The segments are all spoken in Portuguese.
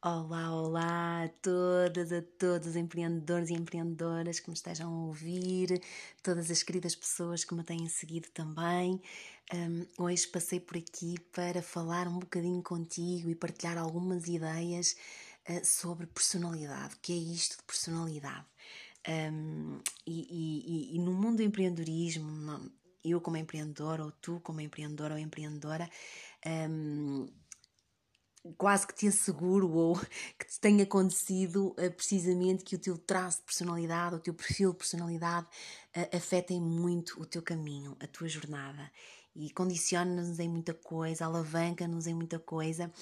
Olá, olá a todas, a todos os empreendedores e empreendedoras que me estejam a ouvir, todas as queridas pessoas que me têm seguido também. Um, hoje passei por aqui para falar um bocadinho contigo e partilhar algumas ideias uh, sobre personalidade. O que é isto de personalidade? Um, e, e, e, no mundo do empreendedorismo, eu como empreendedora, ou tu como empreendedora ou empreendedora, um, quase que te asseguro ou que te tenha acontecido uh, precisamente que o teu traço de personalidade, o teu perfil de personalidade uh, afetem muito o teu caminho, a tua jornada e condiciona-nos em muita coisa, alavanca-nos em muita coisa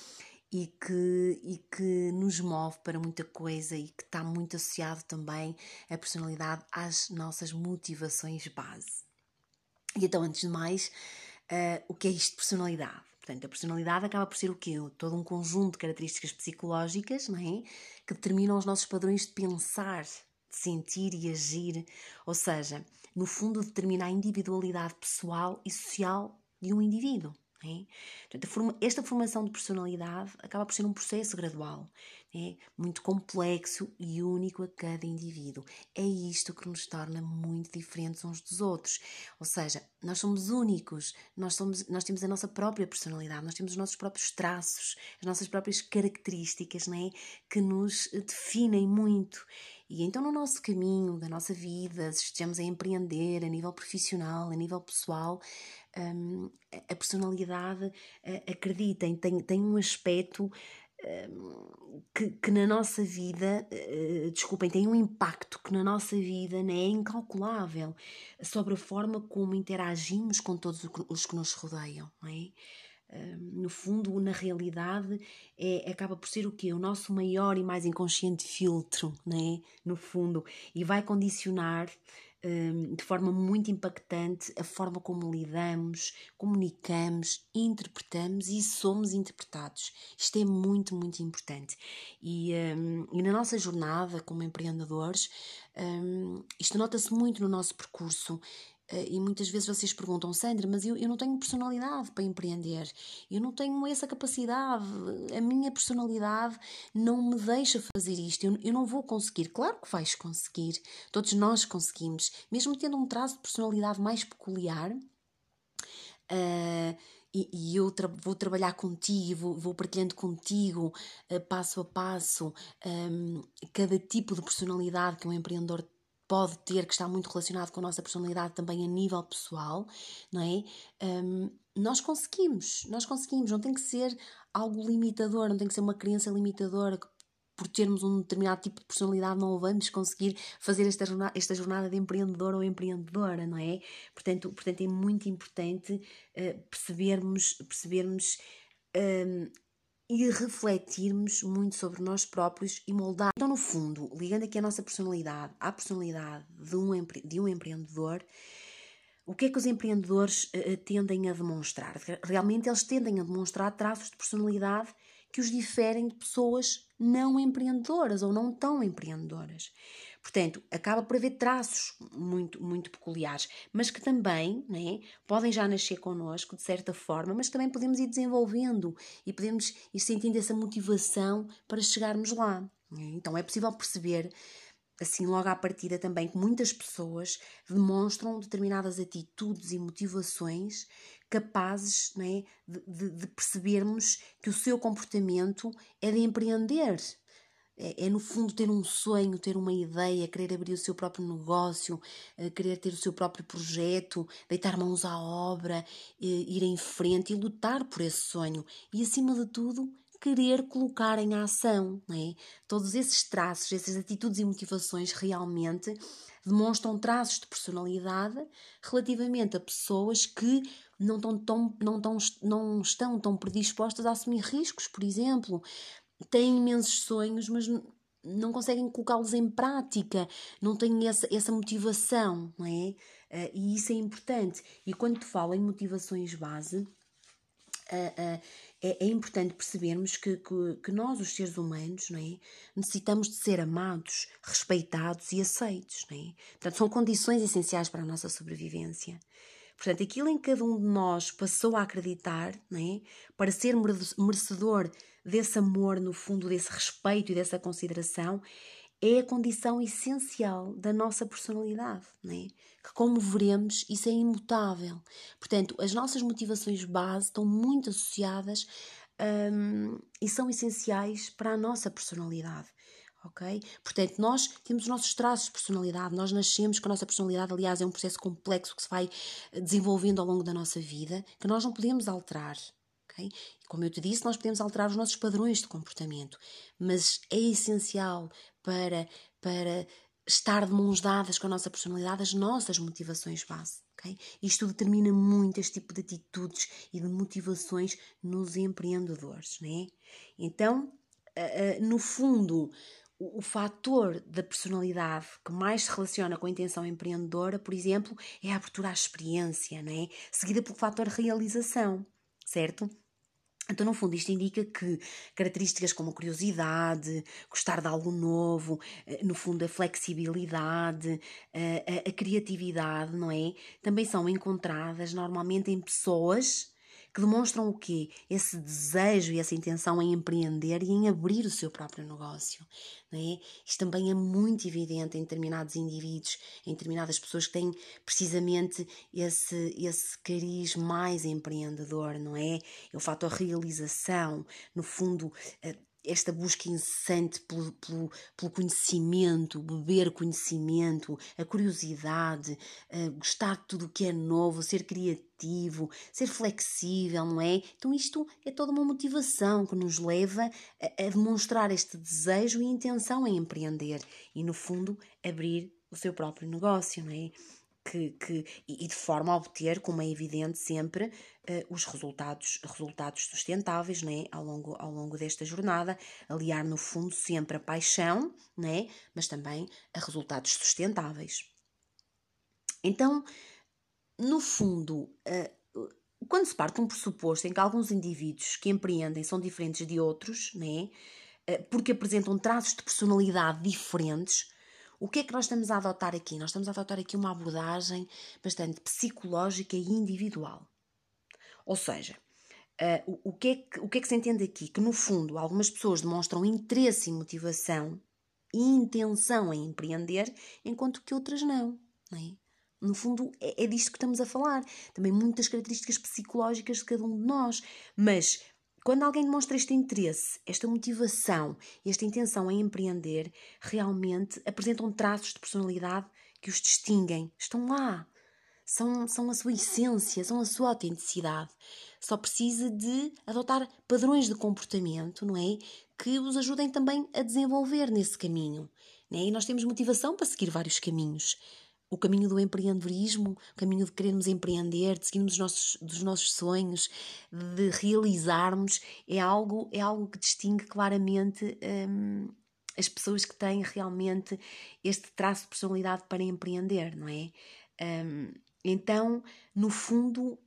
e que, e que nos move para muita coisa e que está muito associado também a personalidade às nossas motivações base. E então, antes de mais, uh, o que é isto de personalidade? Portanto, a personalidade acaba por ser o quê? Todo um conjunto de características psicológicas não é? que determinam os nossos padrões de pensar, de sentir e agir. Ou seja, no fundo, determina a individualidade pessoal e social de um indivíduo. É? Portanto, esta formação de personalidade acaba por ser um processo gradual é muito complexo e único a cada indivíduo. É isto que nos torna muito diferentes uns dos outros. Ou seja, nós somos únicos, nós, somos, nós temos a nossa própria personalidade, nós temos os nossos próprios traços, as nossas próprias características não é? que nos definem muito. E então, no nosso caminho da nossa vida, se estejamos a empreender a nível profissional, a nível pessoal, hum, a personalidade, acreditem, tem, tem um aspecto que, que, na nossa vida, uh, desculpem, tem um impacto que na nossa vida é incalculável sobre a forma como interagimos com todos os que nos rodeiam. Não é? No fundo, na realidade, é, acaba por ser o quê? O nosso maior e mais inconsciente filtro, né? no fundo, e vai condicionar de forma muito impactante a forma como lidamos, comunicamos, interpretamos e somos interpretados. Isto é muito, muito importante. E, um, e na nossa jornada como empreendedores, um, isto nota-se muito no nosso percurso. Eh, e muitas vezes vocês perguntam, Sandra, mas eu, eu não tenho personalidade para empreender, eu não tenho essa capacidade, a minha personalidade não me deixa fazer isto, eu, eu não vou conseguir. Claro que vais conseguir, todos nós conseguimos, mesmo tendo um traço de personalidade mais peculiar. Uh, e, e, eu tra vou trabalhar contigo, vou, vou partilhando contigo uh, passo a passo um, cada tipo de personalidade que um empreendedor pode ter, que está muito relacionado com a nossa personalidade também a nível pessoal, não é? Um, nós conseguimos, nós conseguimos, não tem que ser algo limitador, não tem que ser uma crença limitadora por termos um determinado tipo de personalidade não vamos conseguir fazer esta jornada, esta jornada de empreendedor ou empreendedora, não é? Portanto, portanto é muito importante uh, percebermos, percebermos um, e refletirmos muito sobre nós próprios e moldar. Então, no fundo, ligando aqui a nossa personalidade à personalidade de um, de um empreendedor, o que é que os empreendedores uh, tendem a demonstrar? Realmente eles tendem a demonstrar traços de personalidade que os diferem de pessoas não empreendedoras ou não tão empreendedoras. Portanto, acaba por haver traços muito, muito peculiares, mas que também né, podem já nascer connosco, de certa forma, mas também podemos ir desenvolvendo e podemos ir sentindo essa motivação para chegarmos lá. Né? Então, é possível perceber, assim, logo à partida também, que muitas pessoas demonstram determinadas atitudes e motivações capazes né, de, de, de percebermos que o seu comportamento é de empreender é, é, no fundo ter um sonho, ter uma ideia, querer abrir o seu próprio negócio, eh, querer ter o seu próprio projeto, deitar mãos à obra, eh, ir em frente e lutar por esse sonho. E acima de tudo, querer colocar em ação. É? Todos esses traços, essas atitudes e motivações realmente demonstram traços de personalidade relativamente a pessoas que não, tão, tão, não, tão, não estão tão predispostas a assumir riscos, por exemplo, têm imensos sonhos, mas não conseguem colocá-los em prática, não têm essa, essa motivação, não é? Uh, e isso é importante. E quando te falo em motivações base, uh, uh, é, é, importante percebermos que, que, que, nós, os seres humanos, não é? necessitamos de ser amados, respeitados e aceitos. Não é? Portanto, são condições essenciais para a nossa sobrevivência. Portanto, aquilo em que cada um de nós passou a acreditar, não é? para ser merecedor desse amor, no fundo, desse respeito e dessa consideração, é a condição essencial da nossa personalidade, né? que, como veremos, isso é imutável. Portanto, as nossas motivações base estão muito associadas um, e são essenciais para a nossa personalidade. Ok? Portanto, nós temos os nossos traços de personalidade, nós nascemos com a nossa personalidade, aliás, é um processo complexo que se vai desenvolvendo ao longo da nossa vida, que nós não podemos alterar. Okay? Como eu te disse, nós podemos alterar os nossos padrões de comportamento, mas é essencial para, para estar de mãos dadas com a nossa personalidade as nossas motivações base. Okay? Isto determina muito este tipo de atitudes e de motivações nos empreendedores. Né? Então, no fundo, o, fator da personalidade que mais se relaciona com a intenção empreendedora, por exemplo, é a abertura à experiência, né? seguida pelo fator realização, certo? Então, no fundo, isto indica que características como curiosidade, gostar de algo novo, eh, no fundo, a flexibilidade, a, a, a criatividade, não é? Também são encontradas normalmente em pessoas que demonstram o quê? Esse desejo e essa intenção em empreender e em abrir o seu próprio negócio. Não é? Isto também é muito evidente em determinados indivíduos, em determinadas pessoas que têm precisamente esse, esse cariz mais empreendedor, não é? É o fator realização, no fundo, eh, esta busca incessante pelo, pelo, pelo, conhecimento, beber conhecimento, a curiosidade, gostar de tudo o que é novo, ser criativo, ser flexível, não é? Então, isto é toda uma motivação que nos leva a, a demonstrar este desejo e intenção em empreender e, no fundo, abrir o seu próprio negócio, não é? Que, que, e de forma a obter, como é evidente sempre, uh, os resultados, resultados sustentáveis né, ao, longo, ao longo desta jornada, aliar no fundo sempre a paixão, né, mas também a resultados sustentáveis. Então, no fundo, uh, quando se parte de um pressuposto em que alguns indivíduos que empreendem são diferentes de outros, né, uh, porque apresentam traços de personalidade diferentes, o que é que nós estamos a adotar aqui? Nós estamos a adotar aqui uma abordagem bastante psicológica e individual. Ou seja, uh, o, o, que é que, o que é que se entende aqui? Que, no fundo, algumas pessoas demonstram interesse e motivação e intenção em empreender, enquanto que outras não. não é? No fundo, é, é disto que estamos a falar. Também muitas características psicológicas de cada um de nós. Mas quando alguém demonstra este interesse, esta motivação, esta intenção em empreender, realmente apresentam traços de personalidade que os distinguem. Estão lá. São, são a sua essência, são a sua autenticidade. Só precisa de adotar padrões de comportamento, não é? Que os ajudem também a desenvolver nesse caminho. Né? E nós temos motivação para seguir vários caminhos o caminho do empreendedorismo, o caminho de querermos empreender, de seguirmos os nossos, dos nossos sonhos, de realizarmos, é algo, é algo que distingue claramente hum, as pessoas que têm realmente este traço de personalidade para empreender, não é? Hum, então, no fundo,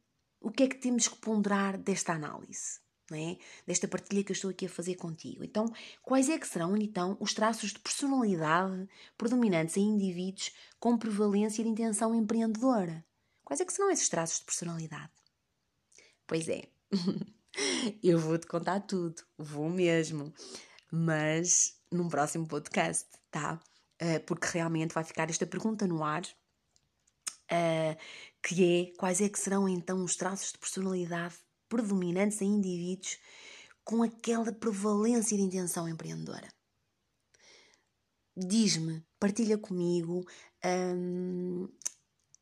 o que é que temos que ponderar desta análise? É? desta partilha que eu estou aqui a fazer contigo. Então, quais é que serão então os traços de personalidade predominantes em indivíduos com prevalência de intenção empreendedora? Quais é que serão esses traços de personalidade? Pois é, eu vou-te contar tudo, vou mesmo, mas num próximo podcast, tá? Uh, porque realmente vai ficar esta pergunta no ar, uh, que é quais é que serão então os traços de personalidade predominantes em indivíduos com aquela prevalência de intenção empreendedora. Diz-me, partilha comigo, hum,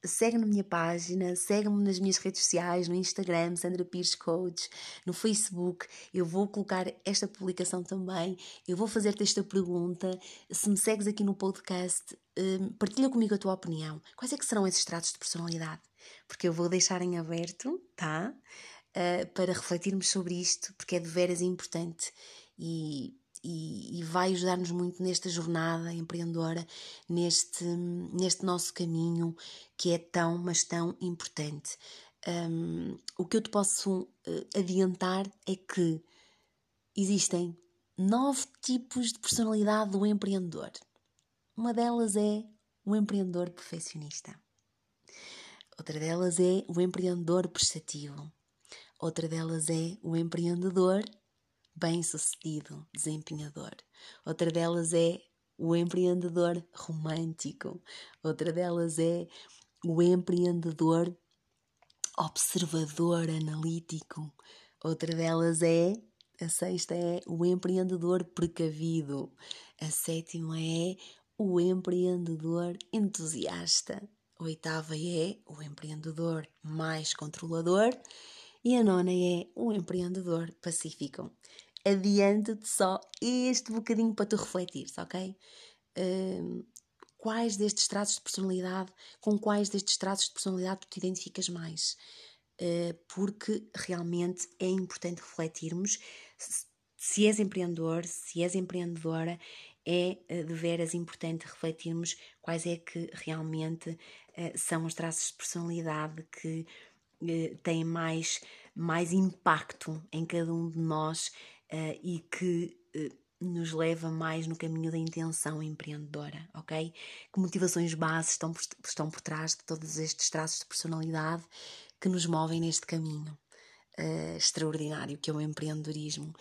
segue na minha página, segue-me nas minhas redes sociais, no Instagram, Sandra Pires Coach, no Facebook. Eu vou colocar esta publicação também. Eu vou fazer-te esta pergunta. Se me segues aqui no podcast, hum, partilha comigo a tua opinião. Quais é que serão esses tratos de personalidade? Porque eu vou deixar em aberto, tá? Uh, para refletirmos sobre isto, porque é de veras importante e, e, e vai ajudar-nos muito nesta jornada empreendedora, neste, neste nosso caminho que é tão, mas tão importante. Um, o que eu te posso uh, adiantar é que existem nove tipos de personalidade do empreendedor. Uma delas é o empreendedor perfeccionista. Outra delas é o empreendedor prestativo. Outra delas é o empreendedor bem-sucedido desempenhador. Outra delas é o empreendedor romântico. Outra delas é o empreendedor observador analítico. Outra delas é, a sexta é o empreendedor precavido. A sétima é o empreendedor entusiasta. A oitava é o empreendedor mais controlador. E a nona é o empreendedor pacífico. Adiante-te só este bocadinho para tu refletires, ok? Uh, quais destes traços de personalidade, com quais destes traços de personalidade tu te identificas mais? Uh, porque realmente é importante refletirmos se és empreendedor, se és empreendedora, é eh, de veras importante refletirmos quais é que realmente uh, são os traços de personalidade que uh, têm mais, mais impacto em cada um de nós uh, e que nos leva mais no caminho da intenção empreendedora, ok? Que motivações bases estão por, estão por trás de todos estes traços de personalidade que nos movem neste caminho extraordinário que é o empreendedorismo.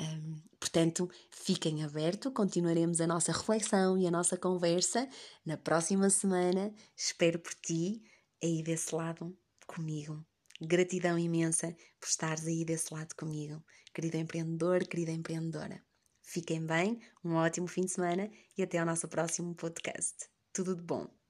Um, portanto, fiquem abertos, continuaremos a nossa reflexão e a nossa conversa na próxima semana. Espero por ti aí desse lado comigo. Gratidão imensa por estares aí desse lado comigo, querido empreendedor, querida empreendedora. Fiquem bem, um ótimo fim de semana e até ao nosso próximo podcast. Tudo de bom!